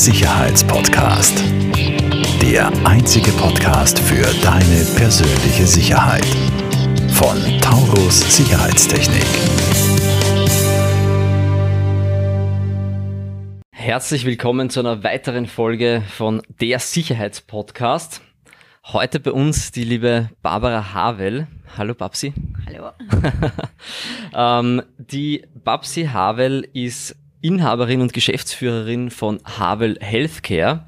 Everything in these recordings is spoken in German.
Sicherheitspodcast. Der einzige Podcast für deine persönliche Sicherheit. Von Taurus Sicherheitstechnik. Herzlich willkommen zu einer weiteren Folge von Der Sicherheitspodcast. Heute bei uns die liebe Barbara Havel. Hallo Babsi. Hallo. ähm, die Babsi Havel ist Inhaberin und Geschäftsführerin von Havel Healthcare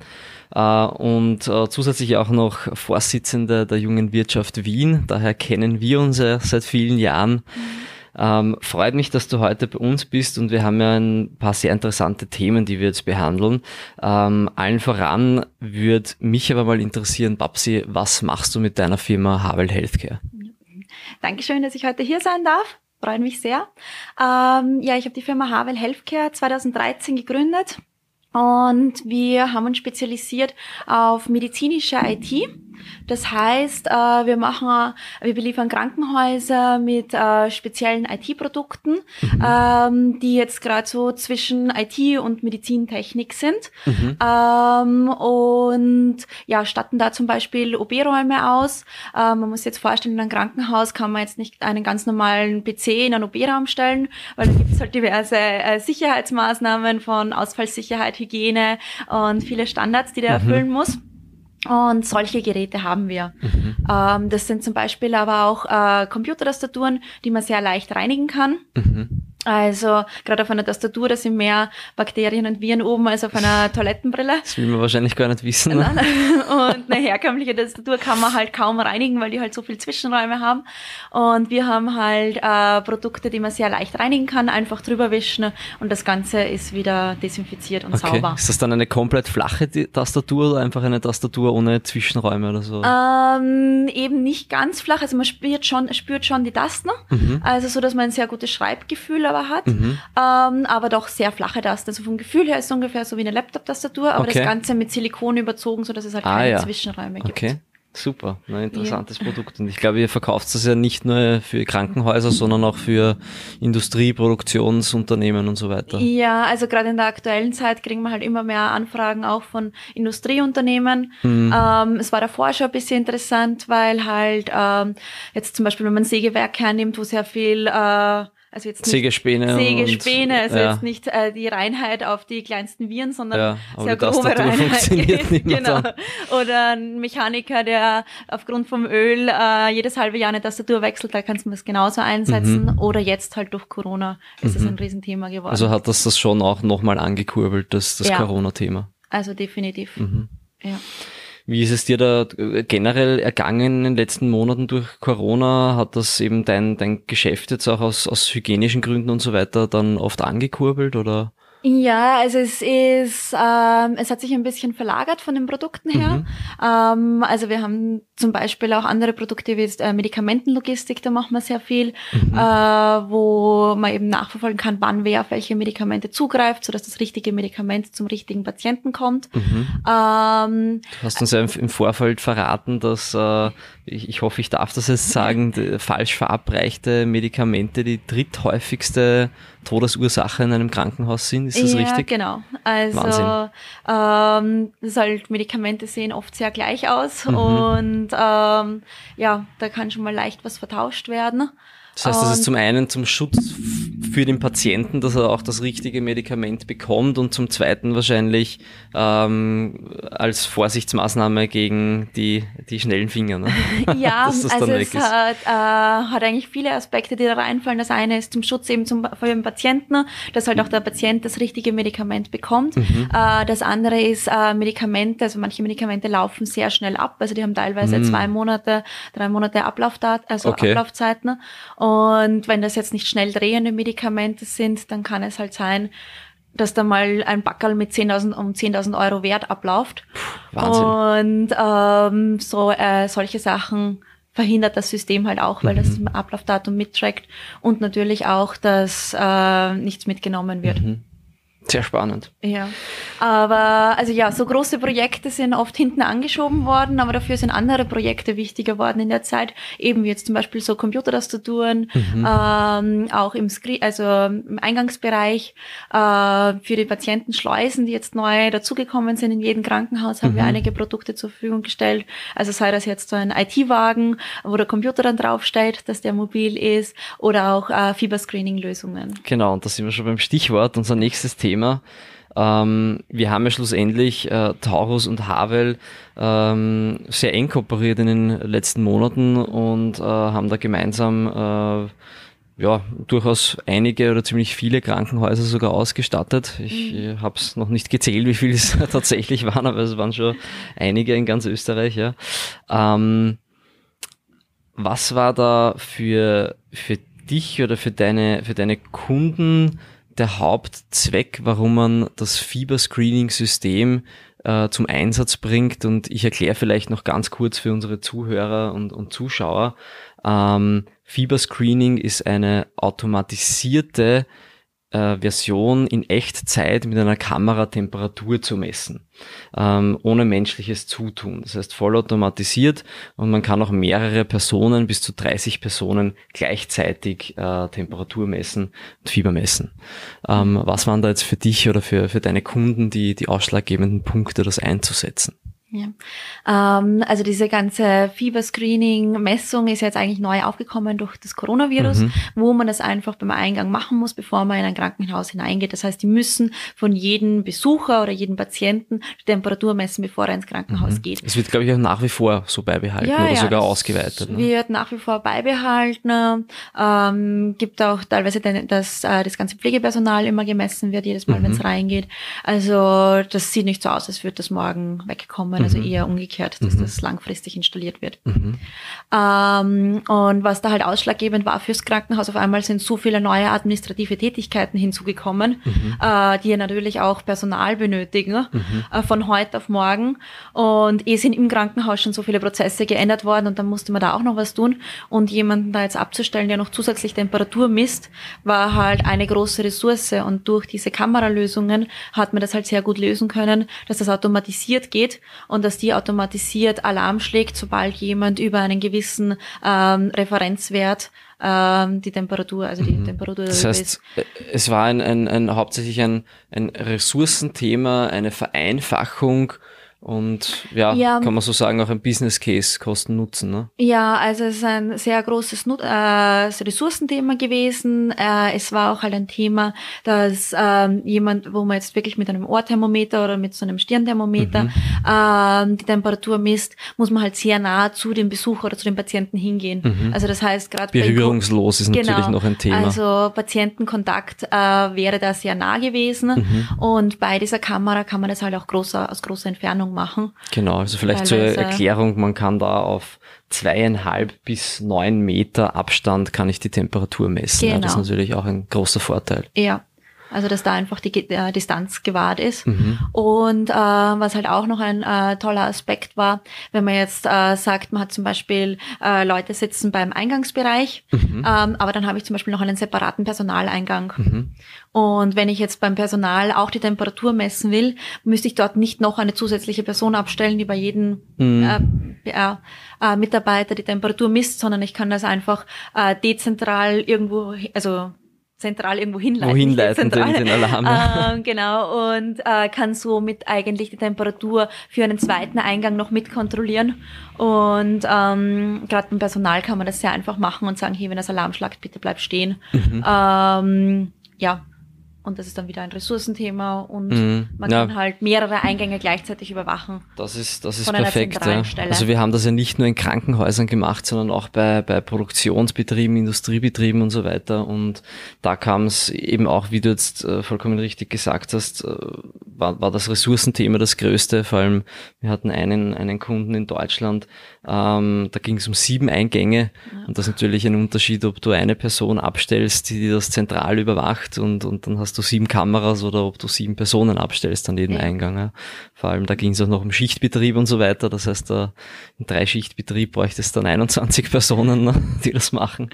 äh, und äh, zusätzlich auch noch Vorsitzende der Jungen Wirtschaft Wien. Daher kennen wir uns ja seit vielen Jahren. Ähm, freut mich, dass du heute bei uns bist und wir haben ja ein paar sehr interessante Themen, die wir jetzt behandeln. Ähm, allen voran würde mich aber mal interessieren, Babsi, was machst du mit deiner Firma Havel Healthcare? Dankeschön, dass ich heute hier sein darf. Freut mich sehr. Ähm, ja, ich habe die Firma Havel Healthcare 2013 gegründet und wir haben uns spezialisiert auf medizinische IT. Das heißt, äh, wir machen, wir beliefern Krankenhäuser mit äh, speziellen IT-Produkten, mhm. ähm, die jetzt gerade so zwischen IT und Medizintechnik sind. Mhm. Ähm, und ja, statten da zum Beispiel OB-Räume aus. Ähm, man muss jetzt vorstellen, in einem Krankenhaus kann man jetzt nicht einen ganz normalen PC in einen OB-Raum stellen, weil da gibt es halt diverse äh, Sicherheitsmaßnahmen von Ausfallsicherheit, Hygiene und viele Standards, die der mhm. erfüllen muss. Und solche Geräte haben wir. Mhm. Ähm, das sind zum Beispiel aber auch äh, Computertastaturen, die man sehr leicht reinigen kann. Mhm. Also gerade auf einer Tastatur, da sind mehr Bakterien und Viren oben als auf einer Toilettenbrille. Das will man wahrscheinlich gar nicht wissen. Ne? Und eine herkömmliche Tastatur kann man halt kaum reinigen, weil die halt so viel Zwischenräume haben. Und wir haben halt äh, Produkte, die man sehr leicht reinigen kann, einfach drüber wischen und das Ganze ist wieder desinfiziert und okay. sauber. Ist das dann eine komplett flache Tastatur oder einfach eine Tastatur ohne Zwischenräume oder so? Ähm, eben nicht ganz flach, also man spürt schon, spürt schon die Tasten, mhm. also so, dass man ein sehr gutes Schreibgefühl Server hat, mhm. ähm, aber doch sehr flache Tasten. Also vom Gefühl her ist es ungefähr so wie eine Laptop-Tastatur, aber okay. das Ganze mit Silikon überzogen, sodass es halt ah, keine ja. Zwischenräume gibt. Okay. Super, ein interessantes ja. Produkt. Und ich glaube, ihr verkauft das ja nicht nur für Krankenhäuser, sondern auch für Industrie, Produktionsunternehmen und so weiter. Ja, also gerade in der aktuellen Zeit kriegen wir halt immer mehr Anfragen auch von Industrieunternehmen. Mhm. Ähm, es war davor schon ein bisschen interessant, weil halt ähm, jetzt zum Beispiel, wenn man Sägewerk hernimmt, wo sehr viel äh, also jetzt nicht Sägespäne. Sägespäne, also ja. jetzt nicht äh, die Reinheit auf die kleinsten Viren, sondern ja, sehr grobe Reinheit. Funktioniert nicht genau. Oder ein Mechaniker, der aufgrund vom Öl äh, jedes halbe Jahr eine Tastatur wechselt, da kannst du das genauso einsetzen. Mhm. Oder jetzt halt durch Corona ist es mhm. ein Riesenthema geworden. Also hat das das schon auch nochmal angekurbelt, das, das ja. Corona-Thema? Also definitiv. Mhm. Ja. Wie ist es dir da äh, generell ergangen in den letzten Monaten durch Corona? Hat das eben dein, dein Geschäft jetzt auch aus, aus hygienischen Gründen und so weiter dann oft angekurbelt oder? Ja, also es ist, ähm, es hat sich ein bisschen verlagert von den Produkten her. Mhm. Ähm, also wir haben zum Beispiel auch andere Produkte wie jetzt, äh, Medikamentenlogistik, da machen wir sehr viel, mhm. äh, wo man eben nachverfolgen kann, wann wer auf welche Medikamente zugreift, sodass das richtige Medikament zum richtigen Patienten kommt. Mhm. Ähm, du hast uns ja im Vorfeld verraten, dass äh, ich, ich hoffe, ich darf das jetzt sagen, falsch verabreichte Medikamente die dritthäufigste Todesursache in einem Krankenhaus sind. Ist das ja, richtig? genau. Also ähm, das halt Medikamente sehen oft sehr gleich aus mhm. und ähm, ja, da kann schon mal leicht was vertauscht werden. Das heißt, das ist zum einen zum Schutz für den Patienten, dass er auch das richtige Medikament bekommt und zum zweiten wahrscheinlich ähm, als Vorsichtsmaßnahme gegen die, die schnellen Finger. Ne? Ja, also es hat, äh, hat eigentlich viele Aspekte, die da reinfallen. Das eine ist zum Schutz eben zum, für den Patienten, dass halt auch der Patient das richtige Medikament bekommt. Mhm. Äh, das andere ist äh, Medikamente, also manche Medikamente laufen sehr schnell ab, also die haben teilweise mhm. zwei Monate, drei Monate Ablaufdat also okay. Ablaufzeiten. Und wenn das jetzt nicht schnell drehende Medikamente sind, dann kann es halt sein, dass da mal ein Backerl mit 10.000 um 10.000 Euro Wert abläuft. Wahnsinn. Und ähm, so äh, solche Sachen verhindert das System halt auch, weil mhm. das Ablaufdatum mittrackt und natürlich auch, dass äh, nichts mitgenommen wird. Mhm. Sehr spannend. Ja. Aber also ja, so große Projekte sind oft hinten angeschoben worden, aber dafür sind andere Projekte wichtiger worden in der Zeit. Eben wie jetzt zum Beispiel so Computertastaturen, mhm. ähm, auch im Screen, also im Eingangsbereich äh, für die Patienten Schleusen, die jetzt neu dazugekommen sind in jedem Krankenhaus, haben mhm. wir einige Produkte zur Verfügung gestellt. Also sei das jetzt so ein IT-Wagen, wo der Computer dann draufsteht, dass der mobil ist, oder auch äh, Fieberscreening-Lösungen. Genau, und da sind wir schon beim Stichwort, unser nächstes Thema. Ähm, wir haben ja schlussendlich äh, Taurus und Havel ähm, sehr eng kooperiert in den letzten Monaten und äh, haben da gemeinsam äh, ja, durchaus einige oder ziemlich viele Krankenhäuser sogar ausgestattet. Ich mhm. habe es noch nicht gezählt, wie viele es tatsächlich waren, aber es waren schon einige in ganz Österreich. Ja. Ähm, was war da für, für dich oder für deine, für deine Kunden der Hauptzweck, warum man das Fieberscreening-System äh, zum Einsatz bringt? Und ich erkläre vielleicht noch ganz kurz für unsere Zuhörer und, und Zuschauer. Ähm, Fieberscreening ist eine automatisierte äh, Version in Echtzeit mit einer Kamera Temperatur zu messen, ähm, ohne menschliches Zutun. Das heißt vollautomatisiert und man kann auch mehrere Personen, bis zu 30 Personen gleichzeitig äh, Temperatur messen und Fieber messen. Ähm, was waren da jetzt für dich oder für, für deine Kunden die, die ausschlaggebenden Punkte, das einzusetzen? Ja. Ähm, also diese ganze Fieberscreening-Messung ist jetzt eigentlich neu aufgekommen durch das Coronavirus, mhm. wo man das einfach beim Eingang machen muss, bevor man in ein Krankenhaus hineingeht. Das heißt, die müssen von jedem Besucher oder jedem Patienten die Temperatur messen, bevor er ins Krankenhaus mhm. geht. Es wird, glaube ich, auch nach wie vor so beibehalten ja, oder ja, sogar ausgeweitet. Ne? Wird nach wie vor beibehalten. Ähm, gibt auch teilweise, den, dass äh, das ganze Pflegepersonal immer gemessen wird, jedes Mal, mhm. wenn es reingeht. Also das sieht nicht so aus, als würde das morgen wegkommen also mhm. eher umgekehrt, dass mhm. das langfristig installiert wird. Mhm. Ähm, und was da halt ausschlaggebend war fürs Krankenhaus, auf einmal sind so viele neue administrative Tätigkeiten hinzugekommen, mhm. äh, die ja natürlich auch Personal benötigen, mhm. äh, von heute auf morgen. Und eh sind im Krankenhaus schon so viele Prozesse geändert worden und dann musste man da auch noch was tun. Und jemanden da jetzt abzustellen, der noch zusätzlich Temperatur misst, war halt eine große Ressource. Und durch diese Kameralösungen hat man das halt sehr gut lösen können, dass das automatisiert geht und dass die automatisiert Alarm schlägt, sobald jemand über einen gewissen ähm, Referenzwert ähm, die Temperatur, also die mhm. Temperatur das heißt, ist. Es war ein, ein, ein hauptsächlich ein, ein Ressourcenthema, eine Vereinfachung und ja, ja, kann man so sagen, auch ein Business Case Kosten Nutzen. Ne? Ja, also es ist ein sehr großes Nut äh, Ressourcenthema gewesen. Äh, es war auch halt ein Thema, dass ähm, jemand, wo man jetzt wirklich mit einem Ohrthermometer oder mit so einem Stirnthermometer mhm. ähm, die Temperatur misst, muss man halt sehr nah zu dem Besucher oder zu dem Patienten hingehen. Mhm. Also das heißt gerade berührungslos ist genau, natürlich noch ein Thema. Also Patientenkontakt äh, wäre da sehr nah gewesen mhm. und bei dieser Kamera kann man das halt auch großer, aus großer Entfernung machen. Genau, also vielleicht zur Erklärung, man kann da auf zweieinhalb bis neun Meter Abstand kann ich die Temperatur messen. Genau. Ja, das ist genau. natürlich auch ein großer Vorteil. Ja, also dass da einfach die äh, Distanz gewahrt ist. Mhm. Und äh, was halt auch noch ein äh, toller Aspekt war, wenn man jetzt äh, sagt, man hat zum Beispiel äh, Leute sitzen beim Eingangsbereich, mhm. ähm, aber dann habe ich zum Beispiel noch einen separaten Personaleingang. Mhm. Und wenn ich jetzt beim Personal auch die Temperatur messen will, müsste ich dort nicht noch eine zusätzliche Person abstellen, die bei jedem mhm. äh, äh, äh, Mitarbeiter die Temperatur misst, sondern ich kann das einfach äh, dezentral irgendwo, also zentral irgendwo hinleiten. Wohin leiten den, den Alarm. Ähm, genau, und äh, kann somit eigentlich die Temperatur für einen zweiten Eingang noch mitkontrollieren. Und ähm, gerade beim Personal kann man das sehr einfach machen und sagen, hier, wenn das Alarm schlagt, bitte bleib stehen. Mhm. Ähm, ja, und das ist dann wieder ein Ressourcenthema und mhm. man ja. kann halt mehrere Eingänge gleichzeitig überwachen. Das ist, das ist perfekt. Ja. Also wir haben das ja nicht nur in Krankenhäusern gemacht, sondern auch bei, bei Produktionsbetrieben, Industriebetrieben und so weiter. Und da kam es eben auch, wie du jetzt äh, vollkommen richtig gesagt hast, äh, war, war das Ressourcenthema das größte. Vor allem, wir hatten einen, einen Kunden in Deutschland, ähm, da ging es um sieben Eingänge. Ja. Und das ist natürlich ein Unterschied, ob du eine Person abstellst, die das zentral überwacht und, und dann hast hast du sieben Kameras oder ob du sieben Personen abstellst an jedem Ja. Eingang. Ja. Vor allem da ging es auch noch um Schichtbetrieb und so weiter. Das heißt, da im Dreischichtbetrieb bräuchtest dann 21 Personen, ne, die das machen.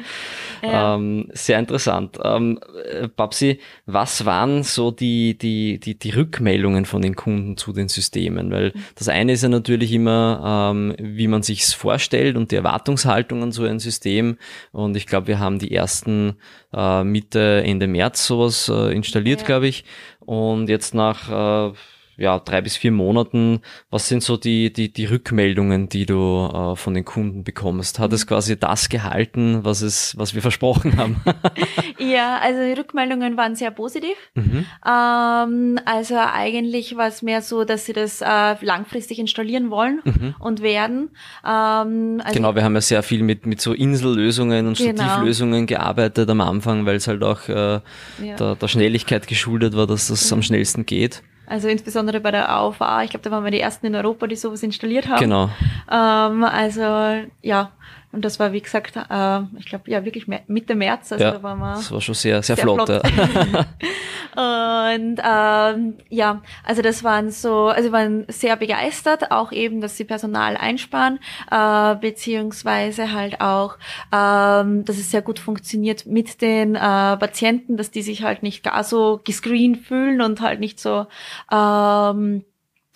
Ja. Ähm, sehr interessant. Ähm, äh, Babsi, was waren so die, die, die, die Rückmeldungen von den Kunden zu den Systemen? Weil das eine ist ja natürlich immer, ähm, wie man sich's vorstellt und die Erwartungshaltung an so ein System. Und ich glaube, wir haben die ersten äh, Mitte, Ende März sowas äh, installiert, Ja. glaube ich. Und jetzt nach äh, ja, drei bis vier Monaten, was sind so die, die, die Rückmeldungen, die du äh, von den Kunden bekommst? Hat es quasi das gehalten, was es, was wir versprochen haben? Ja, also die Rückmeldungen waren sehr positiv. mhm. Ähm, also eigentlich war es mehr so, dass sie das äh, langfristig installieren wollen Mhm. und werden. Ähm, also Genau, wir haben ja sehr viel mit, mit so Insellösungen und Genau. Stativlösungen gearbeitet am Anfang, weil es halt auch äh, Ja. der, der Schnelligkeit geschuldet war, dass das am schnellsten geht. Also insbesondere bei der AOVA, ich glaube, da waren wir die ersten in Europa, die sowas installiert haben. Genau. Ähm, also ja, und das war wie gesagt, äh, ich glaube ja wirklich Mitte März, also ja, da waren wir das war schon sehr, sehr, sehr flott. flott. Ja. Und ähm, ja, also das waren so, also waren sehr begeistert, auch eben, dass sie Personal einsparen, äh, beziehungsweise halt auch, ähm, dass es sehr gut funktioniert mit den äh, Patienten, dass die sich halt nicht gar so gescreent fühlen und halt nicht so ähm,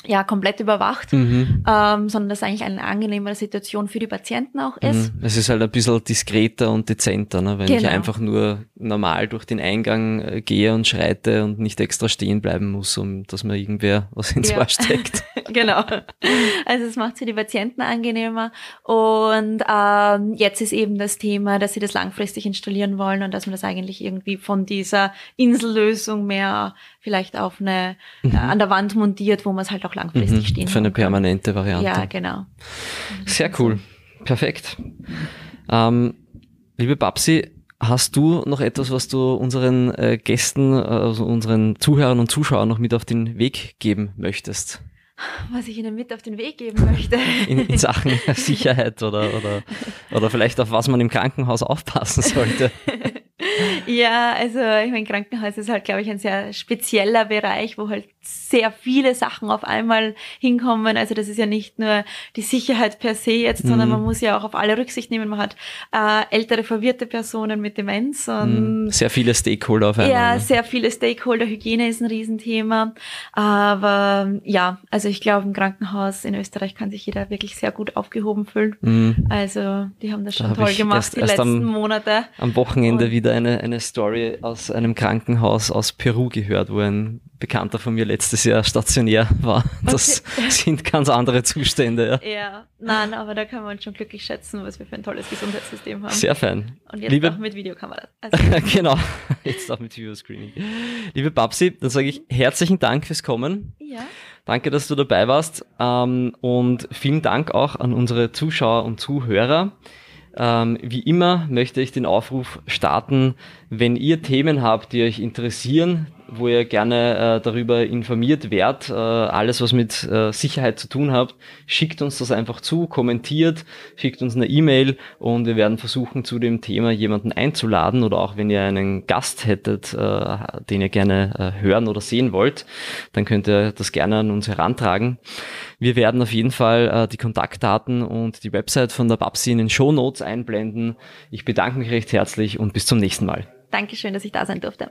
ja komplett überwacht, mhm. ähm, sondern dass eigentlich eine angenehmere Situation für die Patienten auch ist. Mhm. Es ist halt ein bisschen diskreter und dezenter, ne? wenn ich Genau. einfach nur normal durch den Eingang äh, gehe und schreite und nicht extra stehen bleiben muss, um dass mir irgendwer was ins Ja. Ohr steckt. genau. Also es macht für die Patienten angenehmer. Und ähm, jetzt ist eben das Thema, dass sie das langfristig installieren wollen und dass man das eigentlich irgendwie von dieser Insellösung mehr vielleicht auf eine äh, an der Wand montiert, wo man es halt auch langfristig Mhm. stehen Für eine permanente Variante. Ja, genau. Sehr cool. Perfekt. Ähm, liebe Babsi, hast du noch etwas, was du unseren äh, Gästen, äh, also unseren Zuhörern und Zuschauern noch mit auf den Weg geben möchtest? Was ich Ihnen mit auf den Weg geben möchte. In, in Sachen Sicherheit oder, oder, oder vielleicht auf was man im Krankenhaus aufpassen sollte? Ja, also ich meine, Krankenhaus ist halt, glaube ich, ein sehr spezieller Bereich, wo halt sehr viele Sachen auf einmal hinkommen. Also das ist ja nicht nur die Sicherheit per se jetzt, sondern Mhm. man muss ja auch auf alle Rücksicht nehmen. Man hat äh, ältere, verwirrte Personen mit Demenz und Mhm. Sehr viele Stakeholder auf einmal. ja, ne? sehr viele Stakeholder. Hygiene ist ein Riesenthema. Aber ja, also ich glaube, im Krankenhaus in Österreich kann sich jeder wirklich sehr gut aufgehoben fühlen. Mhm. Also die haben das Da schon hab toll gemacht erst- die erst am- letzten Monate. Am Wochenende Und- wieder eine, eine Story aus einem Krankenhaus aus Peru gehört, wo ein Bekannter von mir letztes Jahr stationär war. Das sind ganz andere Zustände. Ja. Ja, nein, aber da kann man schon glücklich schätzen, was wir für ein tolles Gesundheitssystem haben. Sehr fein. Und jetzt Liebe auch mit Videokameras. Also, genau, jetzt auch mit Videoscreening. Liebe Babsi, dann sage ich herzlichen Dank fürs Kommen. ja, Danke, dass du dabei warst. Ähm, und vielen Dank auch an unsere Zuschauer und Zuhörer. Ähm, wie immer möchte ich den Aufruf starten, wenn ihr Themen habt, die euch interessieren, wo ihr gerne äh, darüber informiert werdet, äh, alles was mit äh, Sicherheit zu tun habt, schickt uns das einfach zu, kommentiert, schickt uns eine E-Mail und wir werden versuchen, zu dem Thema jemanden einzuladen oder auch wenn ihr einen Gast hättet, äh, den ihr gerne äh, hören oder sehen wollt, dann könnt ihr das gerne an uns herantragen. Wir werden auf jeden Fall äh, die Kontaktdaten und die Website von der Babsi in den Show Notes einblenden. Ich bedanke mich recht herzlich und bis zum nächsten Mal. Dankeschön, dass ich da sein durfte.